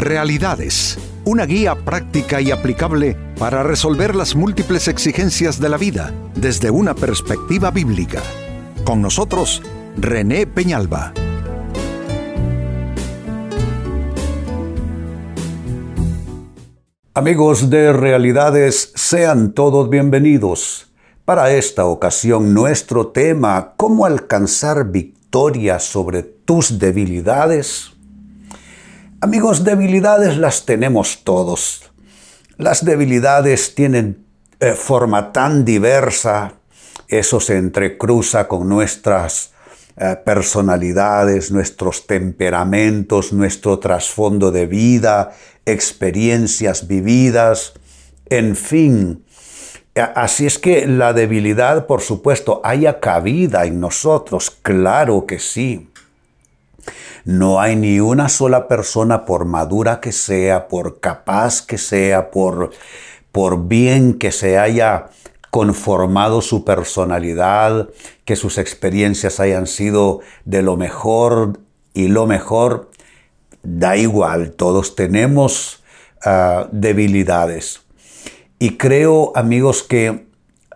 Realidades, una guía práctica y aplicable para resolver las múltiples exigencias de la vida desde una perspectiva bíblica. Con nosotros, René Peñalba. Amigos de Realidades, sean todos bienvenidos. Para esta ocasión, nuestro tema, ¿cómo alcanzar victoria sobre tus debilidades? Amigos, debilidades las tenemos todos. Las debilidades tienen eh, forma tan diversa, eso se entrecruza con nuestras eh, personalidades, nuestros temperamentos, nuestro trasfondo de vida, experiencias vividas, en fin. Así es que la debilidad, por supuesto, haya cabida en nosotros, claro que sí. No hay ni una sola persona, por madura que sea, por capaz que sea, por, por bien que se haya conformado su personalidad, que sus experiencias hayan sido de lo mejor y lo mejor, da igual, todos tenemos ah, debilidades. Y creo, amigos, que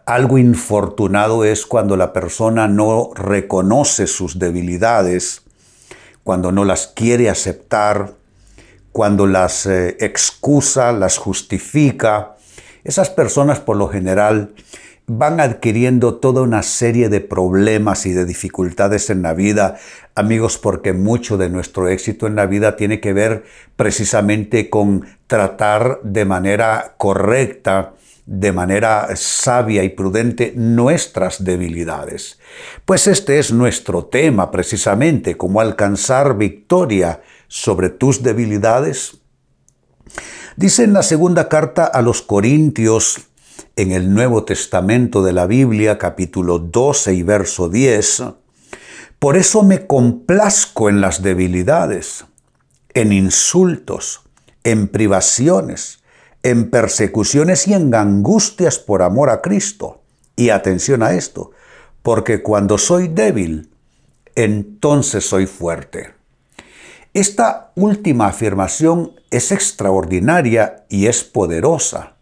algo infortunado es cuando la persona no reconoce sus debilidades cuando no las quiere aceptar, cuando las eh, excusa, las justifica, esas personas por lo general van adquiriendo toda una serie de problemas y de dificultades en la vida, amigos, porque mucho de nuestro éxito en la vida tiene que ver precisamente con tratar de manera correcta de manera sabia y prudente nuestras debilidades. Pues este es nuestro tema precisamente, cómo alcanzar victoria sobre tus debilidades. Dice en la segunda carta a los Corintios, en el Nuevo Testamento de la Biblia, capítulo 12 y verso 10, por eso me complazco en las debilidades, en insultos, en privaciones, en persecuciones y en angustias por amor a Cristo. Y atención a esto, porque cuando soy débil, entonces soy fuerte. Esta última afirmación es extraordinaria y es poderosa.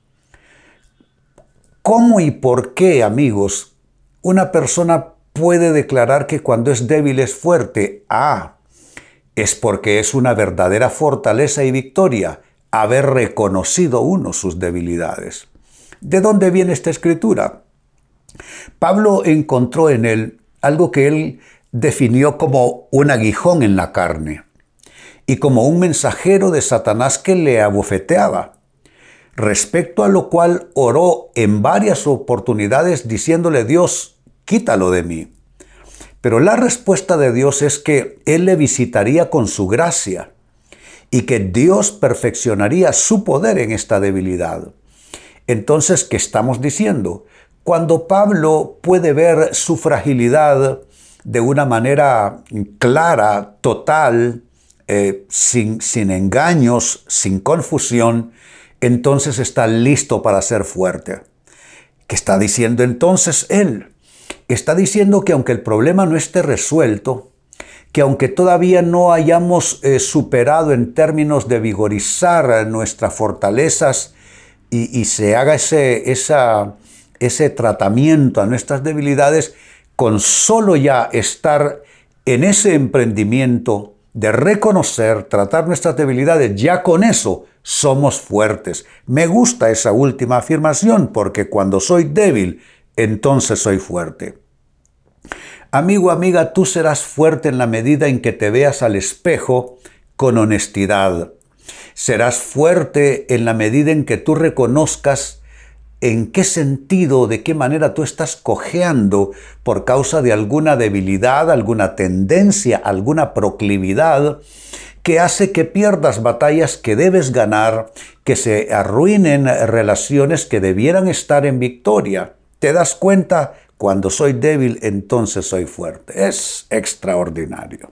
¿Cómo y por qué, amigos, una persona puede declarar que cuando es débil es fuerte? Ah, es porque es una verdadera fortaleza y victoria haber reconocido uno sus debilidades. ¿De dónde viene esta escritura? Pablo encontró en él algo que él definió como un aguijón en la carne y como un mensajero de Satanás que le abofeteaba, respecto a lo cual oró en varias oportunidades diciéndole Dios, quítalo de mí. Pero la respuesta de Dios es que Él le visitaría con su gracia y que Dios perfeccionaría su poder en esta debilidad. Entonces, ¿qué estamos diciendo? Cuando Pablo puede ver su fragilidad de una manera clara, total, eh, sin, sin engaños, sin confusión, entonces está listo para ser fuerte. ¿Qué está diciendo entonces él? Está diciendo que aunque el problema no esté resuelto, que aunque todavía no hayamos eh, superado en términos de vigorizar nuestras fortalezas y, se haga ese, ese tratamiento a nuestras debilidades, con solo ya estar en ese emprendimiento de reconocer, tratar nuestras debilidades, ya con eso somos fuertes. Me gusta esa última afirmación porque cuando soy débil, entonces soy fuerte. Amigo, amiga, tú serás fuerte en la medida en que te veas al espejo con honestidad. Serás fuerte en la medida en que tú reconozcas en qué sentido, de qué manera tú estás cojeando por causa de alguna debilidad, alguna tendencia, alguna proclividad que hace que pierdas batallas que debes ganar, que se arruinen relaciones que debieran estar en victoria. ¿Te das cuenta cuando soy débil, entonces soy fuerte. Es extraordinario.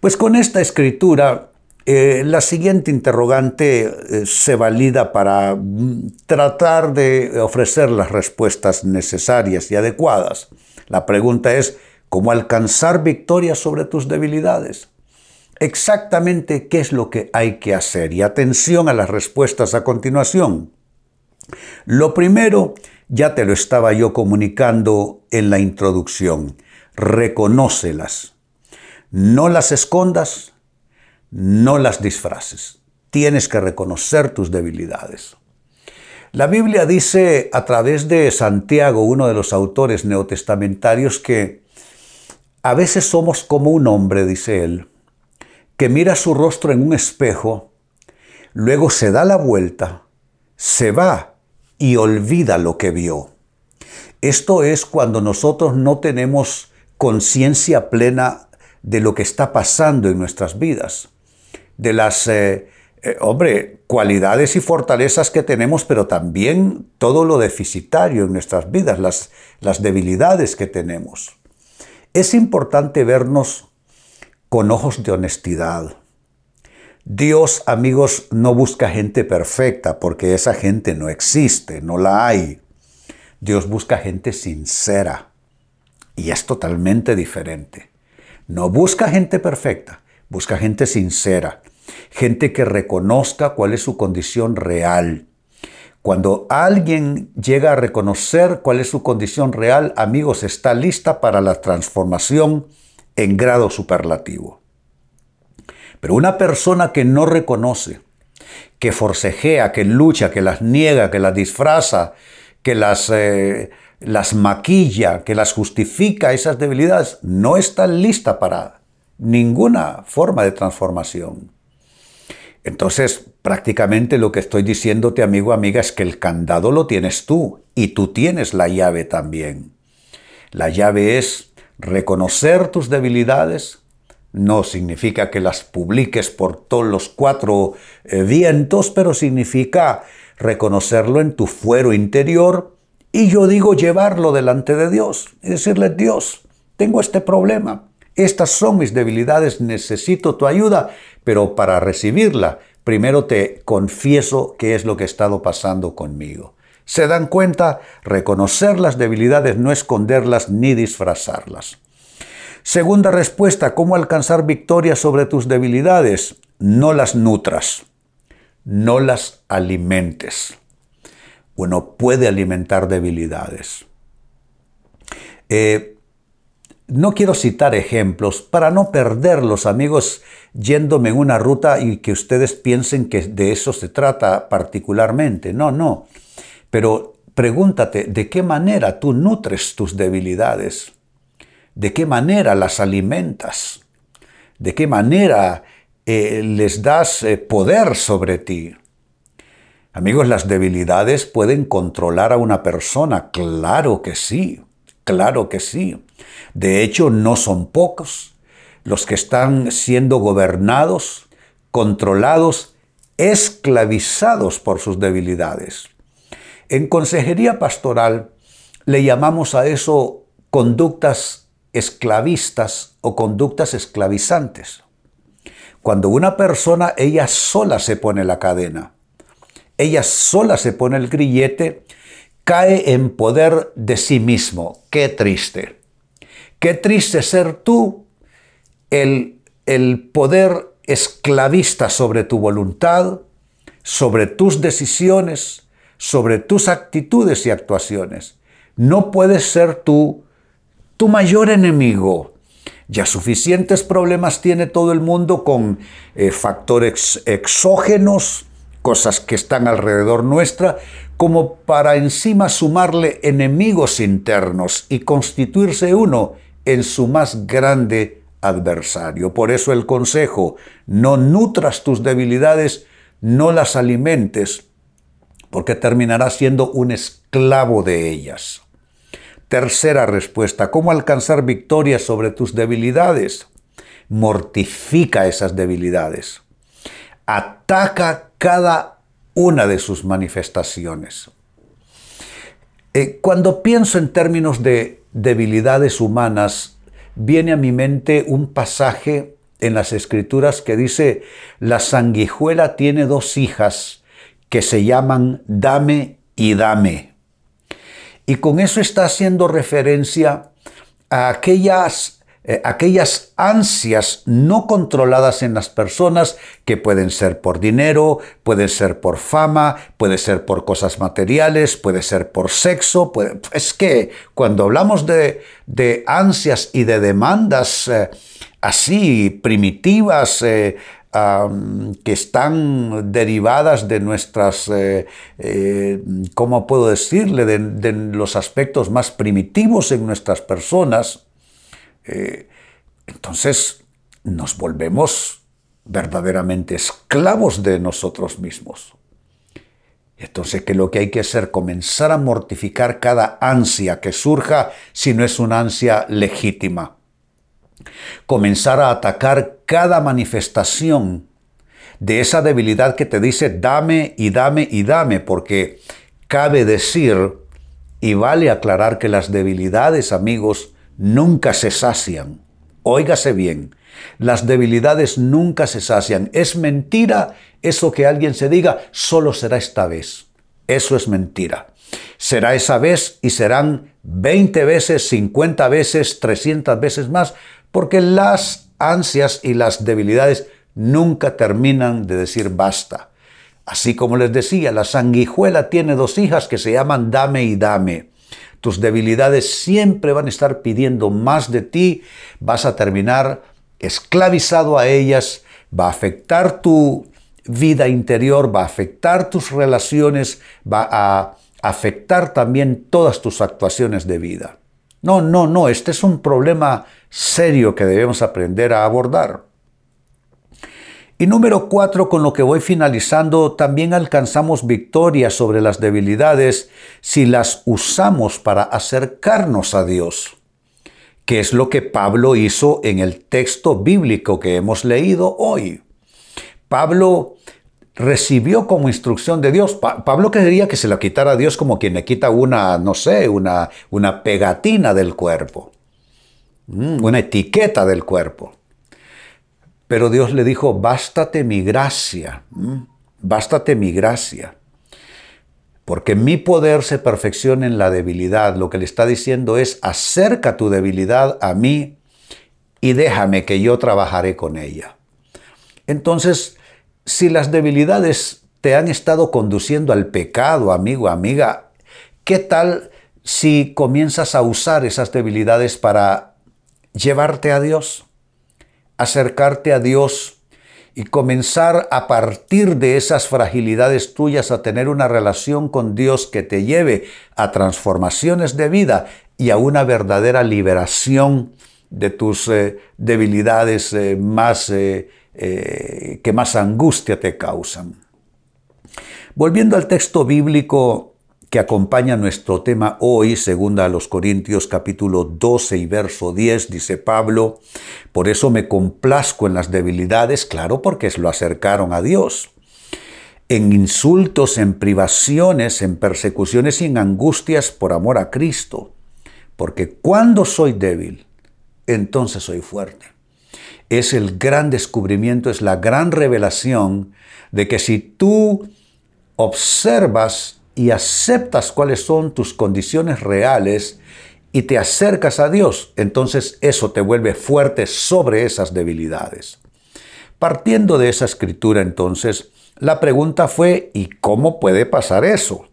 Pues con esta escritura, eh, la siguiente interrogante eh, se valida para mm, tratar de ofrecer las respuestas necesarias y adecuadas. La pregunta es, ¿cómo alcanzar victoria sobre tus debilidades? exactamente qué es lo que hay que hacer. Y atención a las respuestas a continuación. Lo primero, ya te lo estaba yo comunicando en la introducción, reconócelas. No las escondas, no las disfraces. Tienes que reconocer tus debilidades. La Biblia dice a través de Santiago, uno de los autores neotestamentarios, que a veces somos como un hombre, dice él, que mira su rostro en un espejo, luego se da la vuelta, se va y olvida lo que vio. Esto es cuando nosotros no tenemos conciencia plena de lo que está pasando en nuestras vidas, de las, eh, eh, hombre, cualidades y fortalezas que tenemos, pero también todo lo deficitario en nuestras vidas, las, las debilidades que tenemos. Es importante vernos con ojos de honestidad. Dios, amigos, no busca gente perfecta porque esa gente no existe, no la hay. Dios busca gente sincera y es totalmente diferente. No busca gente perfecta, busca gente sincera, gente que reconozca cuál es su condición real. Cuando alguien llega a reconocer cuál es su condición real, amigos, está lista para la transformación en grado superlativo. Pero una persona que no reconoce, que forcejea, que lucha, que las niega, que las disfraza, que las, eh, las maquilla, que las justifica, esas debilidades, no está lista para ninguna forma de transformación. Entonces, prácticamente lo que estoy diciéndote, amigo, amiga, es que el candado lo tienes tú y tú tienes la llave también. La llave es reconocer tus debilidades, no significa que las publiques por todos los cuatro eh, vientos, pero significa reconocerlo en tu fuero interior y yo digo llevarlo delante de Dios y decirle, Dios, tengo este problema, estas son mis debilidades, necesito tu ayuda, pero para recibirla, primero te confieso qué es lo que ha estado pasando conmigo. ¿Se dan cuenta? Reconocer las debilidades, no esconderlas ni disfrazarlas. Segunda respuesta, ¿cómo alcanzar victoria sobre tus debilidades? No las nutras, no las alimentes. Uno puede alimentar debilidades. Eh, no quiero citar ejemplos para no perderlos, amigos, yéndome en una ruta y que ustedes piensen que de eso se trata particularmente. No, no. Pero pregúntate, ¿de qué manera tú nutres tus debilidades? ¿De qué manera las alimentas? ¿De qué manera eh, les das eh, poder sobre ti? Amigos, las debilidades pueden controlar a una persona. Claro que sí, claro que sí. De hecho, no son pocos los que están siendo gobernados, controlados, esclavizados por sus debilidades. En consejería pastoral le llamamos a eso conductas esclavistas o conductas esclavizantes. Cuando una persona, ella sola se pone la cadena, ella sola se pone el grillete, cae en poder de sí mismo. Qué triste. Qué triste ser tú el, el poder esclavista sobre tu voluntad, sobre tus decisiones, sobre tus actitudes y actuaciones. No puedes ser tú tu mayor enemigo. Ya suficientes problemas tiene todo el mundo con eh, factores exógenos, cosas que están alrededor nuestra, como para encima sumarle enemigos internos y constituirse uno en su más grande adversario. Por eso el consejo, no nutras tus debilidades, no las alimentes, porque terminarás siendo un esclavo de ellas. Tercera respuesta, ¿cómo alcanzar victoria sobre tus debilidades? Mortifica esas debilidades. Ataca cada una de sus manifestaciones. Eh, cuando pienso en términos de debilidades humanas, viene a mi mente un pasaje en las escrituras que dice, la sanguijuela tiene dos hijas que se llaman dame y dame. Y con eso está haciendo referencia a aquellas eh, aquellas ansias no controladas en las personas que pueden ser por dinero, pueden ser por fama, puede ser por cosas materiales, puede ser por sexo. Es que cuando hablamos de, ansias y de demandas eh, así primitivas, eh, que están derivadas de nuestras, ¿cómo puedo decirle?, de, los aspectos más primitivos en nuestras personas, eh, entonces nos volvemos verdaderamente esclavos de nosotros mismos. Entonces, que lo que hay que hacer? Comenzar a mortificar cada ansia que surja si no es una ansia legítima. Comenzar a atacar cada manifestación de esa debilidad que te dice dame y dame y dame, porque cabe decir y vale aclarar que las debilidades, amigos, nunca se sacian. Óigase bien, las debilidades nunca se sacian. Es mentira eso que alguien se diga, solo será esta vez. Eso es mentira. Será esa vez y serán 20 veces, 50 veces, 300 veces más, porque las ansias y las debilidades nunca terminan de decir basta. Así como les decía, la sanguijuela tiene dos hijas que se llaman dame y dame. Tus debilidades siempre van a estar pidiendo más de ti, vas a terminar esclavizado a ellas, va a afectar tu vida interior, va a afectar tus relaciones, va a afectar también todas tus actuaciones de vida. No, no, no, este es un problema serio que debemos aprender a abordar. Y número cuatro, con lo que voy finalizando, también alcanzamos victoria sobre las debilidades si las usamos para acercarnos a Dios, que es lo que Pablo hizo en el texto bíblico que hemos leído hoy. Pablo recibió como instrucción de Dios. Pablo quería que se la quitara a Dios como quien le quita una, no sé, una, una pegatina del cuerpo, mm, una etiqueta del cuerpo. Pero Dios le dijo, bástate mi gracia, bástate mi gracia. Porque mi poder se perfecciona en la debilidad. Lo que le está diciendo es, acerca tu debilidad a mí y déjame que yo trabajaré con ella. Entonces, si las debilidades te han estado conduciendo al pecado, amigo, amiga, ¿qué tal si comienzas a usar esas debilidades para llevarte a Dios? acercarte a Dios y comenzar a partir de esas fragilidades tuyas a tener una relación con Dios que te lleve a transformaciones de vida y a una verdadera liberación de tus eh, debilidades eh, más, eh, que más angustia te causan. Volviendo al texto bíblico que acompaña nuestro tema hoy, segunda a los Corintios capítulo 12 y verso 10, dice Pablo, por eso me complazco en las debilidades, claro, porque lo acercaron a Dios, en insultos, en privaciones, en persecuciones y en angustias por amor a Cristo, porque cuando soy débil, entonces soy fuerte. Es el gran descubrimiento, es la gran revelación de que si tú observas y aceptas cuáles son tus condiciones reales y te acercas a Dios, entonces eso te vuelve fuerte sobre esas debilidades. Partiendo de esa escritura entonces, la pregunta fue, ¿y cómo puede pasar eso?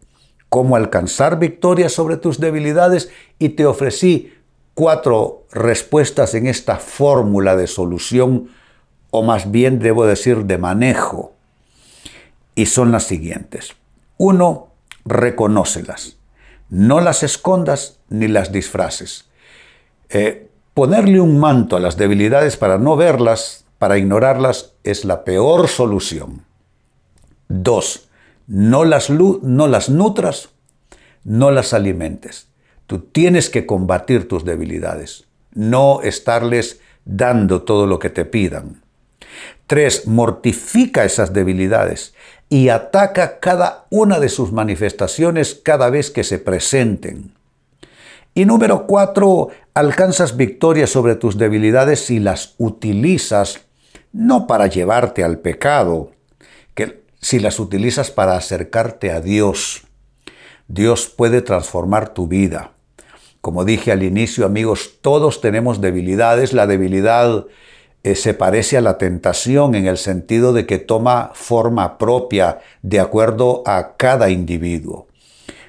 ¿Cómo alcanzar victoria sobre tus debilidades? Y te ofrecí cuatro respuestas en esta fórmula de solución, o más bien debo decir de manejo. Y son las siguientes. Uno, reconócelas. No las escondas ni las disfraces. Eh, ponerle un manto a las debilidades para no verlas, para ignorarlas, es la peor solución. Dos, no las, no las nutras, no las alimentes. Tú tienes que combatir tus debilidades, no estarles dando todo lo que te pidan. Tres, mortifica esas debilidades y ataca cada una de sus manifestaciones cada vez que se presenten. Y número cuatro, alcanzas victoria sobre tus debilidades si las utilizas no para llevarte al pecado, si las utilizas para acercarte a Dios. Dios puede transformar tu vida. Como dije al inicio, amigos, todos tenemos debilidades. La debilidad eh, se parece a la tentación en el sentido de que toma forma propia de acuerdo a cada individuo.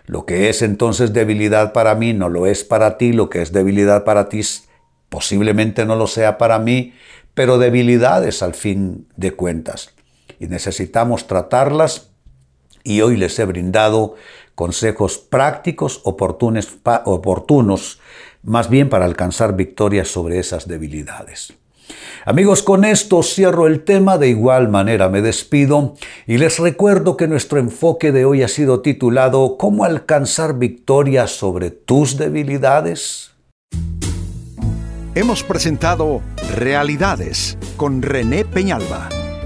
Lo que es entonces debilidad para mí no lo es para ti, lo que es debilidad para ti posiblemente no lo sea para mí, pero debilidades al fin de cuentas. Y necesitamos tratarlas y hoy les he brindado consejos prácticos, oportunos, más bien para alcanzar victorias sobre esas debilidades. Amigos, con esto cierro el tema, de igual manera me despido y les recuerdo que nuestro enfoque de hoy ha sido titulado ¿Cómo alcanzar victorias sobre tus debilidades? Hemos presentado Realidades con René Peñalba.